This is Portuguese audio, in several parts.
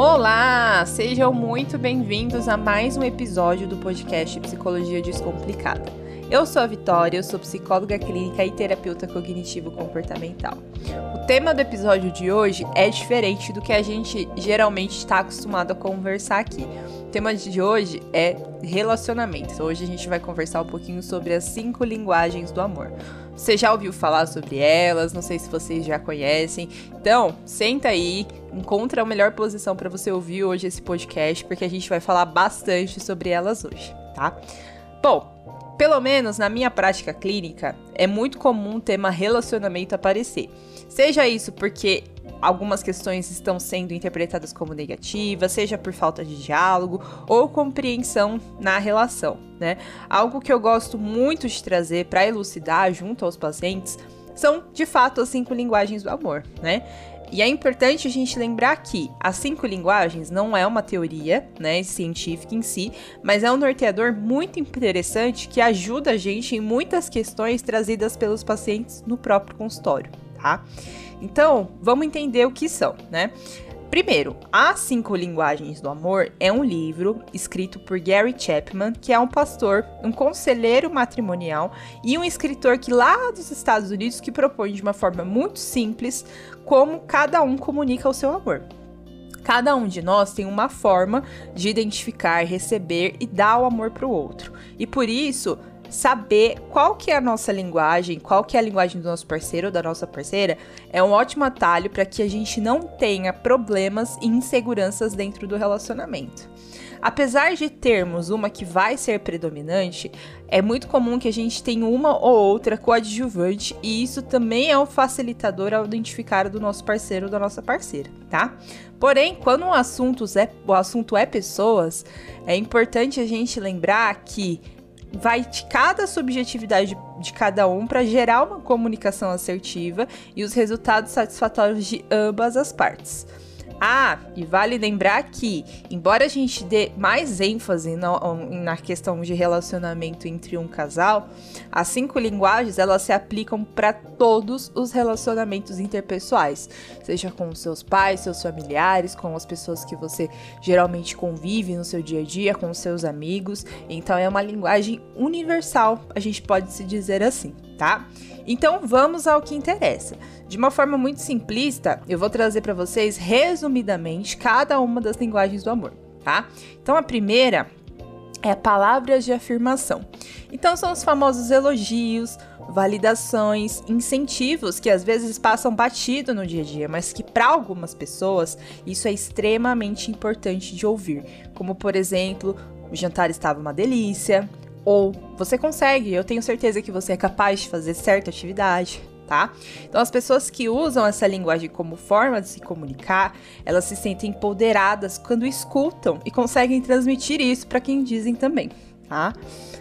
Olá, sejam muito bem-vindos a mais um episódio do podcast Psicologia Descomplicada. Eu sou a Vitória, eu sou psicóloga clínica e terapeuta cognitivo-comportamental. O tema do episódio de hoje é diferente do que a gente geralmente está acostumado a conversar aqui. O tema de hoje é relacionamentos. Hoje a gente vai conversar um pouquinho sobre as cinco linguagens do amor. Você já ouviu falar sobre elas? Não sei se vocês já conhecem. Então, senta aí, encontra a melhor posição para você ouvir hoje esse podcast, porque a gente vai falar bastante sobre elas hoje, tá? Bom, pelo menos na minha prática clínica, é muito comum o tema relacionamento aparecer. Seja isso porque algumas questões estão sendo interpretadas como negativas, seja por falta de diálogo ou compreensão na relação, né? Algo que eu gosto muito de trazer para elucidar junto aos pacientes são, de fato, as cinco linguagens do amor, né? E é importante a gente lembrar que as cinco linguagens não é uma teoria, né, científica em si, mas é um norteador muito interessante que ajuda a gente em muitas questões trazidas pelos pacientes no próprio consultório, tá? Então, vamos entender o que são, né? Primeiro, As Cinco Linguagens do Amor é um livro escrito por Gary Chapman, que é um pastor, um conselheiro matrimonial e um escritor que lá dos Estados Unidos que propõe de uma forma muito simples como cada um comunica o seu amor. Cada um de nós tem uma forma de identificar, receber e dar o amor para o outro. E por isso, saber qual que é a nossa linguagem, qual que é a linguagem do nosso parceiro ou da nossa parceira, é um ótimo atalho para que a gente não tenha problemas e inseguranças dentro do relacionamento. Apesar de termos uma que vai ser predominante, é muito comum que a gente tenha uma ou outra coadjuvante e isso também é um facilitador ao identificar do nosso parceiro ou da nossa parceira, tá? Porém, quando o assunto é, o assunto é pessoas, é importante a gente lembrar que vai de cada subjetividade de cada um para gerar uma comunicação assertiva e os resultados satisfatórios de ambas as partes. Ah, e vale lembrar que, embora a gente dê mais ênfase na, na, questão de relacionamento entre um casal, as cinco linguagens elas se aplicam para todos os relacionamentos interpessoais, seja com seus pais, seus familiares, com as pessoas que você geralmente convive no seu dia a dia, com seus amigos. Então é uma linguagem universal, a gente pode se dizer assim, tá? Então vamos ao que interessa. De uma forma muito simplista, eu vou trazer para vocês resumidamente cada uma das linguagens do amor, tá? Então a primeira é palavras de afirmação. Então são os famosos elogios, validações, incentivos que às vezes passam batido no dia a dia, mas que para algumas pessoas isso é extremamente importante de ouvir, como por exemplo, o jantar estava uma delícia, ou você consegue, eu tenho certeza que você é capaz de fazer certa atividade tá? Então, as pessoas que usam essa linguagem como forma de se comunicar, elas se sentem empoderadas quando escutam e conseguem transmitir isso para quem dizem também, tá?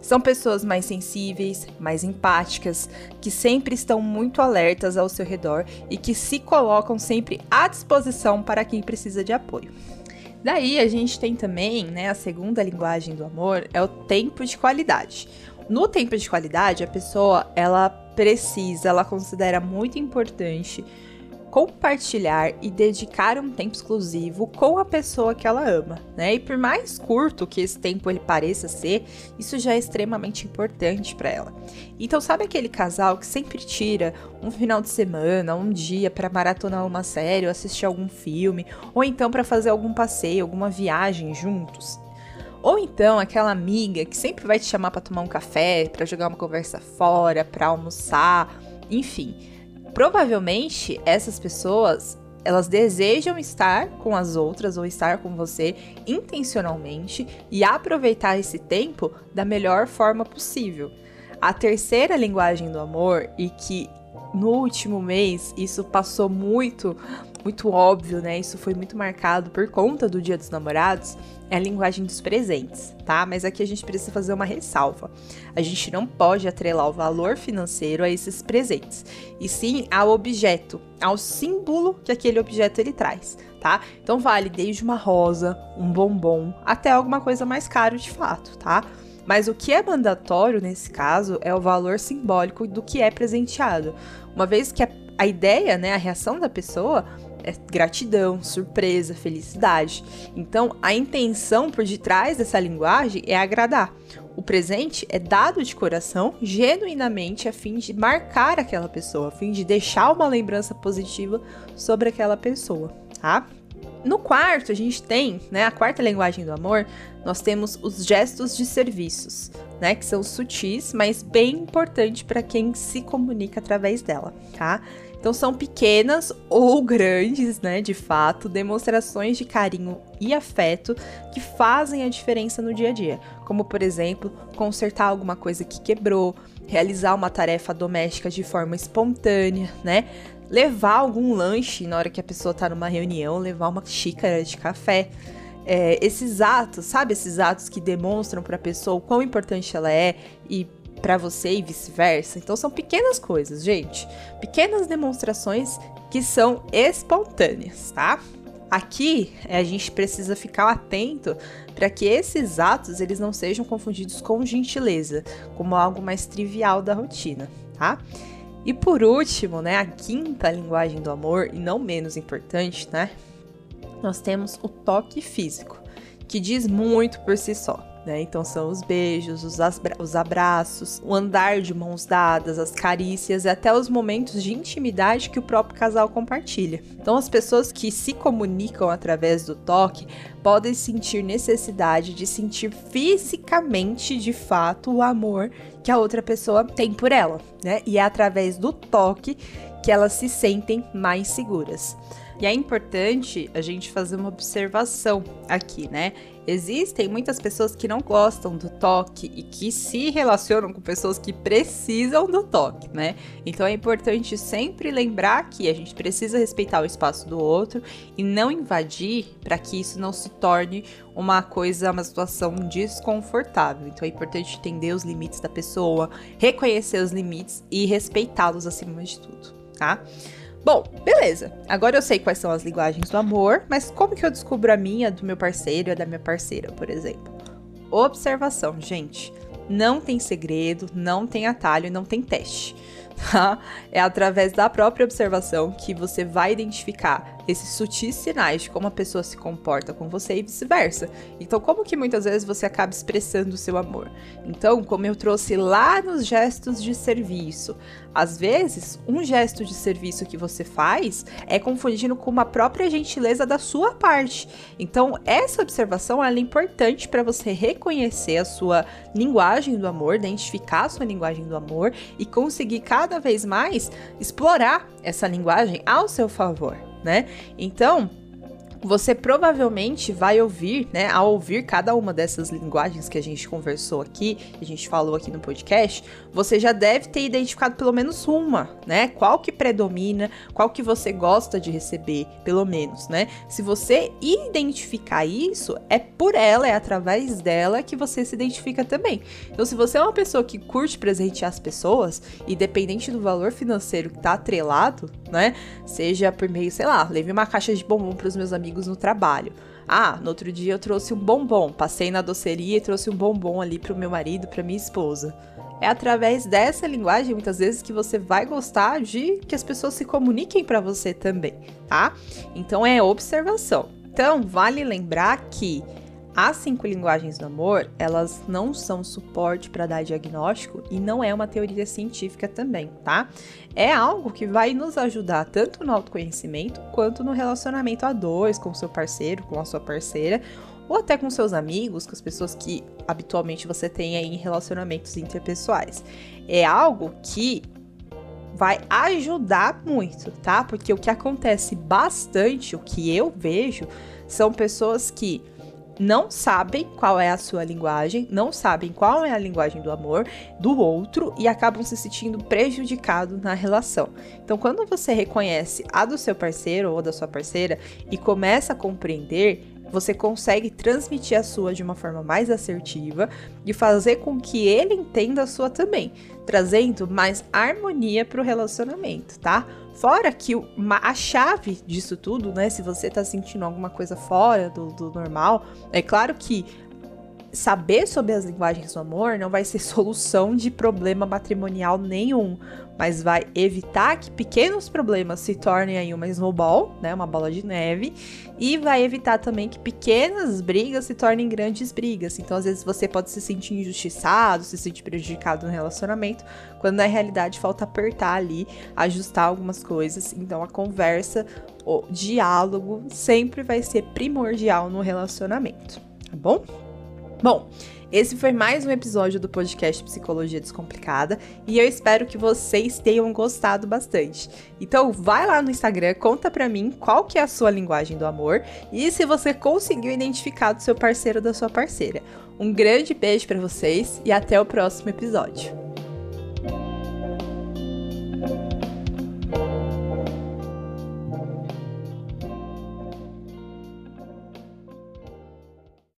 São pessoas mais sensíveis, mais empáticas, que sempre estão muito alertas ao seu redor e que se colocam sempre à disposição para quem precisa de apoio. Daí a gente tem também, né, a segunda linguagem do amor é o tempo de qualidade. No tempo de qualidade, a pessoa ela precisa, ela considera muito importante compartilhar e dedicar um tempo exclusivo com a pessoa que ela ama, né? E por mais curto que esse tempo ele pareça ser, isso já é extremamente importante para ela. Então, sabe aquele casal que sempre tira um final de semana, um dia para maratonar uma série, ou assistir algum filme, ou então para fazer algum passeio, alguma viagem juntos? Ou então aquela amiga que sempre vai te chamar para tomar um café, para jogar uma conversa fora, para almoçar, enfim. Provavelmente essas pessoas elas desejam estar com as outras ou estar com você intencionalmente e aproveitar esse tempo da melhor forma possível. A terceira linguagem do amor e que no último mês isso passou muito muito óbvio, né? Isso foi muito marcado por conta do Dia dos Namorados, é a linguagem dos presentes, tá? Mas aqui a gente precisa fazer uma ressalva. A gente não pode atrelar o valor financeiro a esses presentes, e sim ao objeto, ao símbolo que aquele objeto ele traz, tá? Então vale desde uma rosa, um bombom, até alguma coisa mais caro de fato, tá? Mas o que é mandatório nesse caso é o valor simbólico do que é presenteado. Uma vez que a, a ideia, né, a reação da pessoa é gratidão, surpresa, felicidade. Então, a intenção por detrás dessa linguagem é agradar. O presente é dado de coração, genuinamente, a fim de marcar aquela pessoa, a fim de deixar uma lembrança positiva sobre aquela pessoa, tá? No quarto, a gente tem, né, a quarta linguagem do amor, nós temos os gestos de serviços, né, que são sutis, mas bem importantes para quem se comunica através dela, tá? Então são pequenas ou grandes, né, de fato, demonstrações de carinho e afeto que fazem a diferença no dia a dia, como por exemplo, consertar alguma coisa que quebrou, realizar uma tarefa doméstica de forma espontânea, né? Levar algum lanche na hora que a pessoa tá numa reunião, levar uma xícara de café. É, esses atos, sabe? Esses atos que demonstram para a pessoa o quão importante ela é e para você e vice-versa. Então são pequenas coisas, gente. Pequenas demonstrações que são espontâneas, tá? Aqui a gente precisa ficar atento para que esses atos eles não sejam confundidos com gentileza, como algo mais trivial da rotina, tá? E por último, né, a quinta linguagem do amor, e não menos importante, né, nós temos o toque físico, que diz muito por si só. Né? Então são os beijos, os, os abraços, o andar de mãos dadas, as carícias e até os momentos de intimidade que o próprio casal compartilha. Então as pessoas que se comunicam através do toque podem sentir necessidade de sentir fisicamente de fato o amor que a outra pessoa tem por ela, né? E é através do toque que elas se sentem mais seguras. E é importante a gente fazer uma observação aqui, né? Existem muitas pessoas que não gostam do toque e que se relacionam com pessoas que precisam do toque, né? Então é importante sempre lembrar que a gente precisa respeitar o espaço do outro e não invadir para que isso não se torne uma coisa, uma situação desconfortável. Então é importante entender os limites da pessoa, reconhecer os limites e respeitá-los acima de tudo, tá? Bom, beleza. Agora eu sei quais são as linguagens do amor, mas como que eu descubro a minha, do meu parceiro e a da minha parceira, por exemplo? Observação, gente. Não tem segredo, não tem atalho, não tem teste tá? É através da própria observação que você vai identificar esses sutis sinais de como a pessoa se comporta com você e vice-versa. Então, como que muitas vezes você acaba expressando o seu amor? Então, como eu trouxe lá nos gestos de serviço, às vezes, um gesto de serviço que você faz é confundido com uma própria gentileza da sua parte. Então, essa observação é importante para você reconhecer a sua linguagem do amor, identificar a sua linguagem do amor e conseguir cada vez mais explorar essa linguagem ao seu favor, né? Então, você provavelmente vai ouvir, né, ao ouvir cada uma dessas linguagens que a gente conversou aqui, que a gente falou aqui no podcast, você já deve ter identificado pelo menos uma, né? Qual que predomina, qual que você gosta de receber, pelo menos, né? Se você identificar isso, é por ela, é através dela que você se identifica também. Então, se você é uma pessoa que curte presentear as pessoas, independente do valor financeiro que tá atrelado, né? Seja por meio, sei lá, leve uma caixa de bombom para os meus amigos amigos no trabalho. Ah, no outro dia eu trouxe um bombom, passei na doceria e trouxe um bombom ali pro meu marido, pra minha esposa. É através dessa linguagem, muitas vezes, que você vai gostar de que as pessoas se comuniquem para você também, tá? Então é observação. Então, vale lembrar que as cinco linguagens do amor, elas não são suporte para dar diagnóstico e não é uma teoria científica também, tá? É algo que vai nos ajudar tanto no autoconhecimento quanto no relacionamento a dois, com seu parceiro, com a sua parceira, ou até com seus amigos, com as pessoas que habitualmente você tem aí em relacionamentos interpessoais. É algo que vai ajudar muito, tá? Porque o que acontece bastante, o que eu vejo, são pessoas que não sabem qual é a sua linguagem, não sabem qual é a linguagem do amor do outro e acabam se sentindo prejudicados na relação. Então, quando você reconhece a do seu parceiro ou da sua parceira e começa a compreender, você consegue transmitir a sua de uma forma mais assertiva e fazer com que ele entenda a sua também, trazendo mais harmonia para o relacionamento, tá? Fora que a chave disso tudo, né? Se você tá sentindo alguma coisa fora do, do normal, é claro que saber sobre as linguagens do amor não vai ser solução de problema matrimonial nenhum, mas vai evitar que pequenos problemas se tornem aí uma snowball, né, uma bola de neve, e vai evitar também que pequenas brigas se tornem grandes brigas. Então, às vezes você pode se sentir injustiçado, se sentir prejudicado no relacionamento, quando na realidade falta apertar ali, ajustar algumas coisas. Então, a conversa, o diálogo sempre vai ser primordial no relacionamento, tá bom? Bom, esse foi mais um episódio do podcast Psicologia Descomplicada e eu espero que vocês tenham gostado bastante. Então vai lá no Instagram, conta pra mim qual que é a sua linguagem do amor e se você conseguiu identificar do seu parceiro ou da sua parceira. Um grande beijo para vocês e até o próximo episódio.